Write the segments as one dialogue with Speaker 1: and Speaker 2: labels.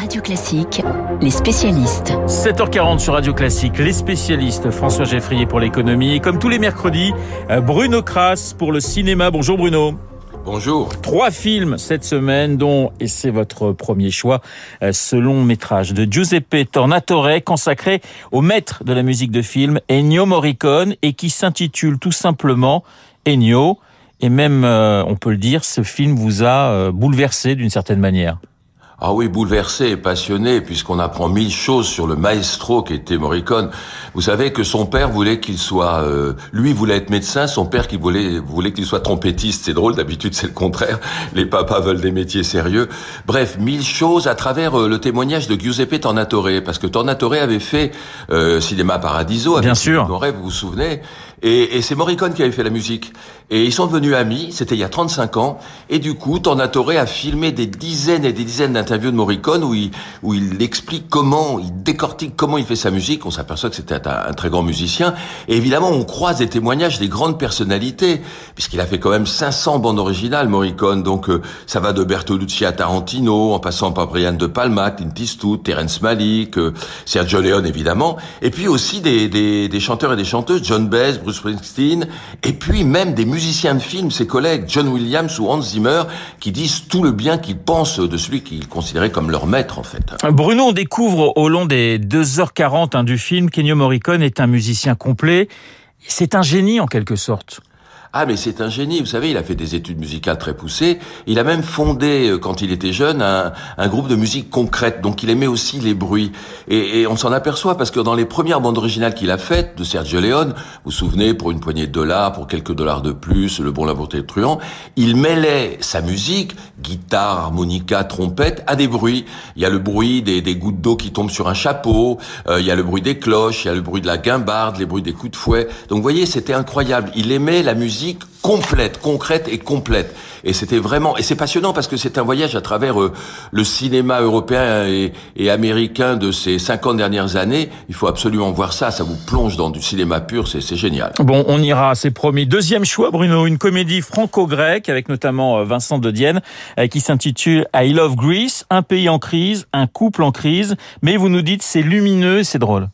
Speaker 1: Radio Classique, les spécialistes.
Speaker 2: 7h40 sur Radio Classique, les spécialistes. François Geffrier pour l'économie. Et comme tous les mercredis, euh, Bruno Kras pour le cinéma. Bonjour Bruno.
Speaker 3: Bonjour.
Speaker 2: Trois films cette semaine, dont, et c'est votre premier choix, euh, ce long métrage de Giuseppe Tornatore consacré au maître de la musique de film, Ennio Morricone, et qui s'intitule tout simplement Ennio. Et même, euh, on peut le dire, ce film vous a bouleversé d'une certaine manière.
Speaker 3: Ah oui, bouleversé et passionné, puisqu'on apprend mille choses sur le maestro qui était Morricone. Vous savez que son père voulait qu'il soit... Euh, lui voulait être médecin, son père qui voulait, voulait qu'il soit trompettiste. C'est drôle, d'habitude c'est le contraire. Les papas veulent des métiers sérieux. Bref, mille choses à travers euh, le témoignage de Giuseppe Tornatore, parce que Tornatore avait fait euh, Cinéma Paradiso.
Speaker 2: Avec Bien sûr.
Speaker 3: vous vous souvenez? Et, et c'est Morricone qui avait fait la musique. Et ils sont devenus amis, c'était il y a 35 ans. Et du coup, Tornatore a filmé des dizaines et des dizaines d'interviews de Morricone où il, où il explique comment, il décortique comment il fait sa musique. On s'aperçoit que c'était un, très grand musicien. Et évidemment, on croise des témoignages des grandes personnalités, puisqu'il a fait quand même 500 bandes originales, Morricone. Donc, euh, ça va de Bertolucci à Tarantino, en passant par Brian De Palma, Clint Eastwood, Terence Malick, euh, Sergio Leone, évidemment. Et puis aussi des, des, des chanteurs et des chanteuses, John Baez, Springsteen, et puis même des musiciens de film, ses collègues John Williams ou Hans Zimmer, qui disent tout le bien qu'ils pensent de celui qu'ils considéraient comme leur maître en fait.
Speaker 2: Bruno, on découvre au long des 2h40 hein, du film qu'Ennio Morricone est un musicien complet. C'est un génie en quelque sorte.
Speaker 3: Ah, mais c'est un génie. Vous savez, il a fait des études musicales très poussées. Il a même fondé, euh, quand il était jeune, un, un groupe de musique concrète. Donc, il aimait aussi les bruits. Et, et on s'en aperçoit parce que dans les premières bandes originales qu'il a faites de Sergio Leone, vous vous souvenez, pour une poignée de dollars, pour quelques dollars de plus, Le Bon, la Beauté, Truand, il mêlait sa musique, guitare, harmonica, trompette, à des bruits. Il y a le bruit des, des gouttes d'eau qui tombent sur un chapeau. Euh, il y a le bruit des cloches. Il y a le bruit de la guimbarde, les bruits des coups de fouet. Donc, vous voyez, c'était incroyable. Il aimait la musique complète, concrète et complète. Et c'était vraiment, et c'est passionnant parce que c'est un voyage à travers euh, le cinéma européen et, américain de ces 50 dernières années. Il faut absolument voir ça, ça vous plonge dans du cinéma pur, c'est génial.
Speaker 2: Bon, on ira, c'est promis. Deuxième choix, Bruno, une comédie franco-grecque avec notamment euh, Vincent de Dienne euh, qui s'intitule I Love Greece, un pays en crise, un couple en crise, mais vous nous dites c'est lumineux, c'est drôle.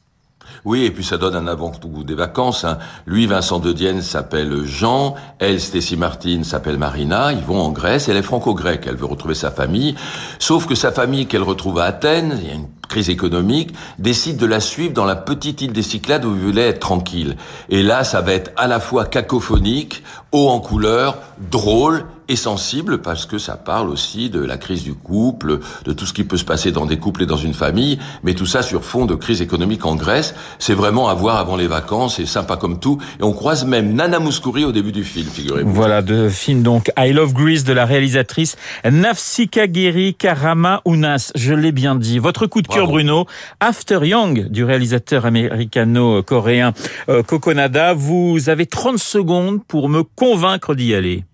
Speaker 3: Oui, et puis ça donne un avant-goût des vacances. Hein. Lui, Vincent de Dienne, s'appelle Jean. Elle, Stacy Martin, s'appelle Marina. Ils vont en Grèce. Elle est franco-grecque. Elle veut retrouver sa famille. Sauf que sa famille qu'elle retrouve à Athènes, il y a une crise économique, décide de la suivre dans la petite île des Cyclades où il voulait être tranquille. Et là, ça va être à la fois cacophonique, haut en couleur, drôle et sensible parce que ça parle aussi de la crise du couple, de tout ce qui peut se passer dans des couples et dans une famille, mais tout ça sur fond de crise économique en Grèce. C'est vraiment à voir avant les vacances, c'est sympa comme tout. Et on croise même Nana Mouskouri au début du film, figurez-vous.
Speaker 2: Voilà, de film donc I Love Greece de la réalisatrice Nafsika Giri Karama Unas. Je l'ai bien dit. Votre coup de Bruno. After Young du réalisateur américano-coréen euh, Kokonada. Vous avez 30 secondes pour me convaincre d'y aller.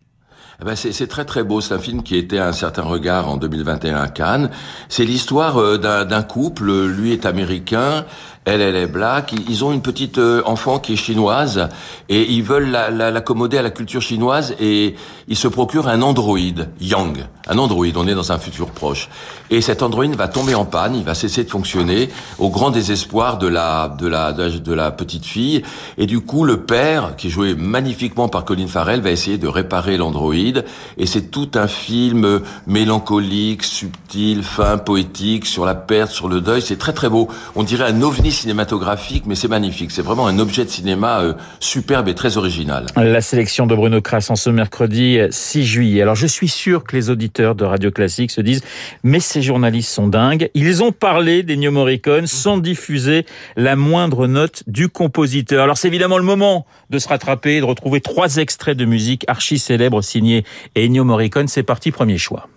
Speaker 3: Eh ben c'est très très beau. C'est un film qui était un certain regard en 2021 à Cannes. C'est l'histoire euh, d'un couple. Lui est américain, elle, elle est black. Ils ont une petite euh, enfant qui est chinoise et ils veulent l'accommoder à la culture chinoise et ils se procurent un androïde, Yang. Un androïde, on est dans un futur proche. Et cet androïde va tomber en panne, il va cesser de fonctionner au grand désespoir de la, de la, de la petite fille. Et du coup, le père, qui est joué magnifiquement par Colin Farrell, va essayer de réparer l'androïde. Et c'est tout un film mélancolique, subtil, fin, poétique, sur la perte, sur le deuil. C'est très très beau. On dirait un ovni cinématographique, mais c'est magnifique. C'est vraiment un objet de cinéma euh, superbe et très original.
Speaker 2: La sélection de Bruno Kras en ce mercredi 6 juillet. Alors je suis sûr que les auditeurs de Radio Classique se disent mais ces journalistes sont dingues. Ils ont parlé d'Ennio Morricone sans diffuser la moindre note du compositeur. Alors c'est évidemment le moment de se rattraper, de retrouver trois extraits de musique archi célèbres signés Ennio Morricone. C'est parti, premier choix.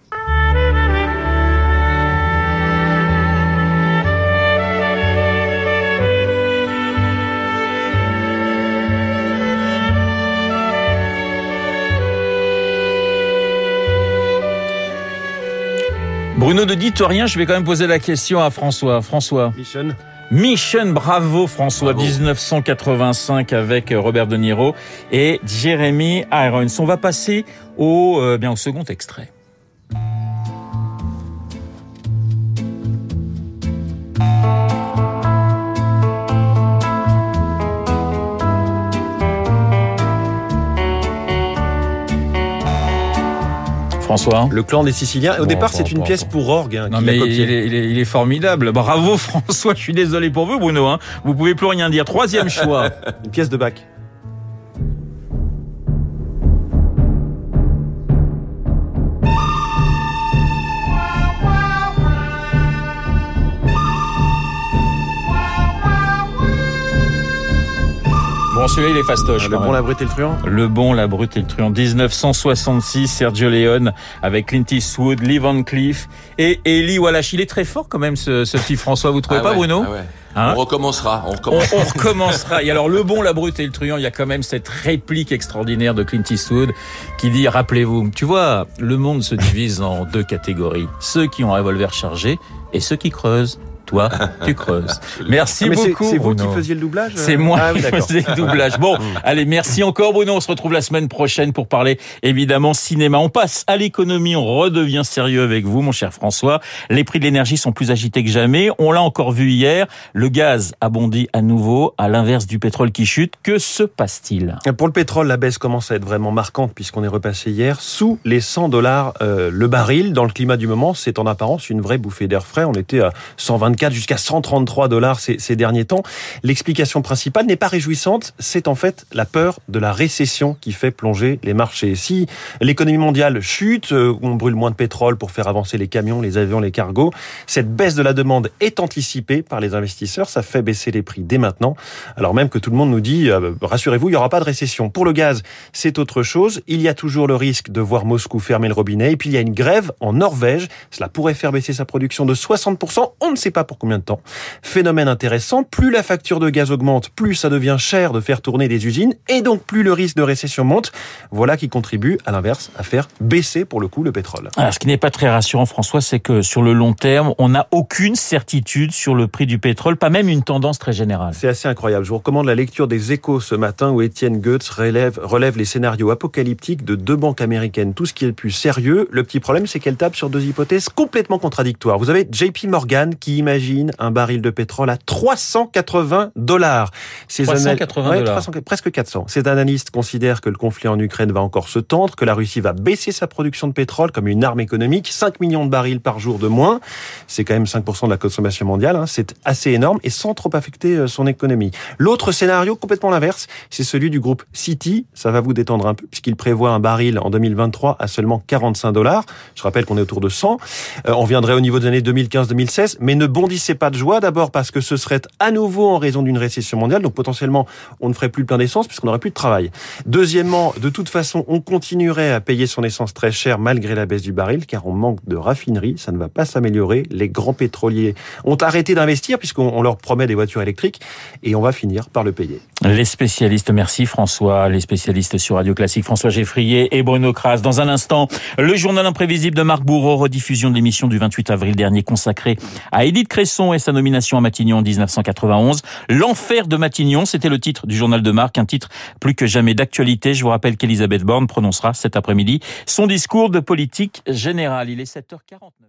Speaker 2: Bruno ne dites rien, je vais quand même poser la question à François. François.
Speaker 4: Mission.
Speaker 2: Mission, bravo François, 1985 avec Robert De Niro et Jeremy Irons. On va passer au, euh, bien, au second extrait. François
Speaker 4: Le clan des Siciliens. Au
Speaker 2: Bon,
Speaker 4: départ, c'est une pièce pour orgue. hein,
Speaker 2: Non mais il est, il est- il est formidable. Bravo François, je suis désolé pour vous Bruno. Hein. Vous pouvez plus rien dire. Troisième choix.
Speaker 4: Une pièce de Bach.
Speaker 2: Bon celui-là il est fastoche.
Speaker 4: Ah, Le bon,
Speaker 2: même.
Speaker 4: la brute et le truand.
Speaker 2: Le bon, la brute et le truand. 1966, Sergio Leone avec Clint Eastwood, Lee Van Cleef et Eli Wallach. Il est très fort quand même ce, ce petit François. Vous trouvez
Speaker 3: Ah
Speaker 2: pas
Speaker 3: ouais,
Speaker 2: Bruno
Speaker 3: ah ouais.
Speaker 2: Hein
Speaker 3: On recommencera, on
Speaker 2: on,
Speaker 3: recommence.
Speaker 2: on recommencera. Et alors, le bon, la brute et le truand, il y a quand même cette réplique extraordinaire de Clint Eastwood qui dit, rappelez-vous, tu vois, le monde se divise en deux catégories. Ceux qui ont un revolver chargé et ceux qui creusent. Toi, tu creuses. Merci
Speaker 4: Ah, c'est-
Speaker 2: beaucoup.
Speaker 4: C'est vous
Speaker 2: Bruno.
Speaker 4: qui faisiez le doublage euh
Speaker 2: C'est moi
Speaker 4: Ah, oui,
Speaker 2: qui faisais le doublage. Bon, allez, merci encore Bruno. On se retrouve la semaine prochaine pour parler évidemment cinéma. On passe à l'économie, on redevient sérieux avec vous, mon cher François. Les prix de l'énergie sont plus agités que jamais. On l'a encore vu hier. Le gaz a bondi à nouveau, à l'inverse du pétrole qui chute. Que se passe-t-il?
Speaker 4: Pour le pétrole, la baisse commence à être vraiment marquante puisqu'on est repassé hier sous les 100 dollars euh, le baril. Dans le climat du moment, c'est en apparence une vraie bouffée d'air frais. On était à 124 jusqu'à 133 dollars ces, derniers temps. L'explication principale n'est pas réjouissante, c'est en fait la peur de la récession qui fait plonger les marchés. Si l'économie mondiale chute, euh, on brûle moins de pétrole pour faire avancer les camions, les avions, les cargos, cette baisse de la demande est anticipée par les investisseurs, ça fait baisser les prix dès maintenant, alors même que tout le monde nous dit, euh, rassurez-vous, il n'y aura pas de récession. Pour le gaz, c'est autre chose. Il y a toujours le risque de voir Moscou fermer le robinet. Et puis il y a une grève en Norvège. Cela pourrait faire baisser sa production de 60%. On ne sait pas pour combien de temps? Phénomène intéressant. Plus la facture de gaz augmente, plus ça devient cher de faire tourner des usines. Et donc plus le risque de récession monte. Voilà qui contribue, à l'inverse, à faire baisser pour le coup le pétrole.
Speaker 2: Alors, ce qui n'est pas très rassurant, François, c'est que sur le long terme, on n'a aucune certitude sur le prix du pétrole, pas même une tendance très générale.
Speaker 4: C'est assez incroyable. Je vous recommande la lecture des échos ce matin où Étienne Goetz relève, relève les scénarios apocalyptiques de deux banques américaines. Tout ce qui est le plus sérieux. Le petit problème, c'est qu'elle tape sur deux hypothèses complètement contradictoires. Vous avez JP Morgan qui imagine un baril de pétrole à 380 dollars. Ces
Speaker 2: 380
Speaker 4: Ouais,
Speaker 2: dollars.
Speaker 4: 300 presque 400. Ces analystes considèrent que le conflit en Ukraine va encore se tendre, que la Russie va baisser sa production de pétrole comme une arme économique. 5 millions de barils par jour de moins. C'est quand même 5% de la consommation mondiale. hein. C'est assez énorme et sans trop affecter euh, son économie. L'autre scénario, complètement l'inverse, c'est celui du groupe Citi. Ça va vous détendre un peu puisqu'il prévoit un baril en 2023 à seulement 45 dollars. Je rappelle qu'on est autour de 100. Euh, on viendrait au niveau des années 2015-2016, mais ne bondissez pas de joie d'abord parce que ce serait à nouveau en raison d'une récession mondiale. Donc potentiellement, on ne ferait plus le plein d'essence puisqu'on n'aurait plus de travail. Deuxièmement, de toute façon, on continuerait à payer son essence très cher malgré la baisse du baril car on manque de raffinerie. Ça ne va pas s'améliorer. Les grands pétroliers ont arrêté d'investir puisqu'on on leur promet des voitures électriques et on va finir par le payer.
Speaker 2: Les spécialistes, merci François, les spécialistes sur Radio Classique, François Geffrier et Bruno Kras. Dans un instant, le journal imprévisible de Marc Bourreau, rediffusion de l'émission du 28 avril dernier consacrée à Cresson et sa nomination à Matignon en 1991. L'enfer de Matignon, c'était le titre du journal de Marc, un titre plus que jamais d'actualité. Je vous rappelle qu'Elisabeth Borne prononcera cet après-midi son discours de politique générale. Il est 7h49.